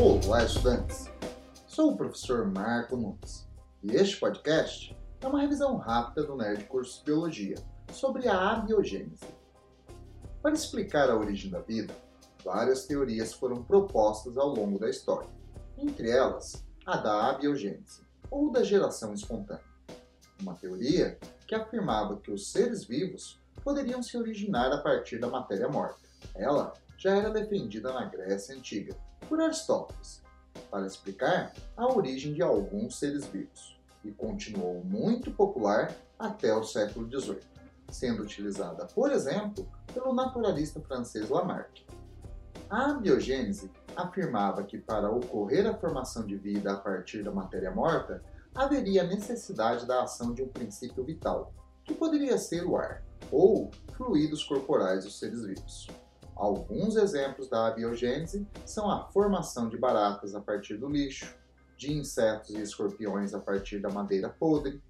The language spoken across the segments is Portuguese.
Olá, estudantes! Sou o professor Marco Nunes e este podcast é uma revisão rápida do Nerd Curso de Biologia sobre a abiogênese. Para explicar a origem da vida, várias teorias foram propostas ao longo da história, entre elas a da abiogênese, ou da geração espontânea. Uma teoria que afirmava que os seres vivos poderiam se originar a partir da matéria morta. Ela já era defendida na Grécia Antiga por Aristóteles para explicar a origem de alguns seres vivos e continuou muito popular até o século XVIII, sendo utilizada, por exemplo, pelo naturalista francês Lamarck. A biogênese afirmava que para ocorrer a formação de vida a partir da matéria morta, haveria necessidade da ação de um princípio vital, que poderia ser o ar, ou fluidos corporais dos seres vivos. Alguns exemplos da abiogênese são a formação de baratas a partir do lixo, de insetos e escorpiões a partir da madeira podre,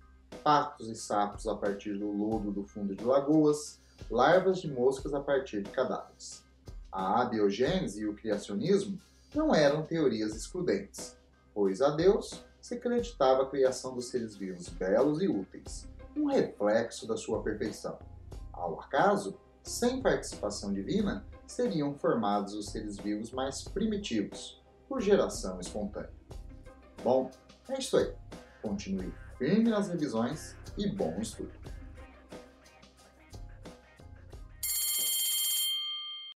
patos e sapos a partir do lodo do fundo de lagoas, larvas de moscas a partir de cadáveres. A abiogênese e o criacionismo não eram teorias excludentes, pois a Deus se acreditava a criação dos seres vivos belos e úteis, um reflexo da sua perfeição. Ao acaso, sem participação divina, seriam formados os seres vivos mais primitivos, por geração espontânea. Bom, é isso aí. Continue firme nas revisões e bom estudo!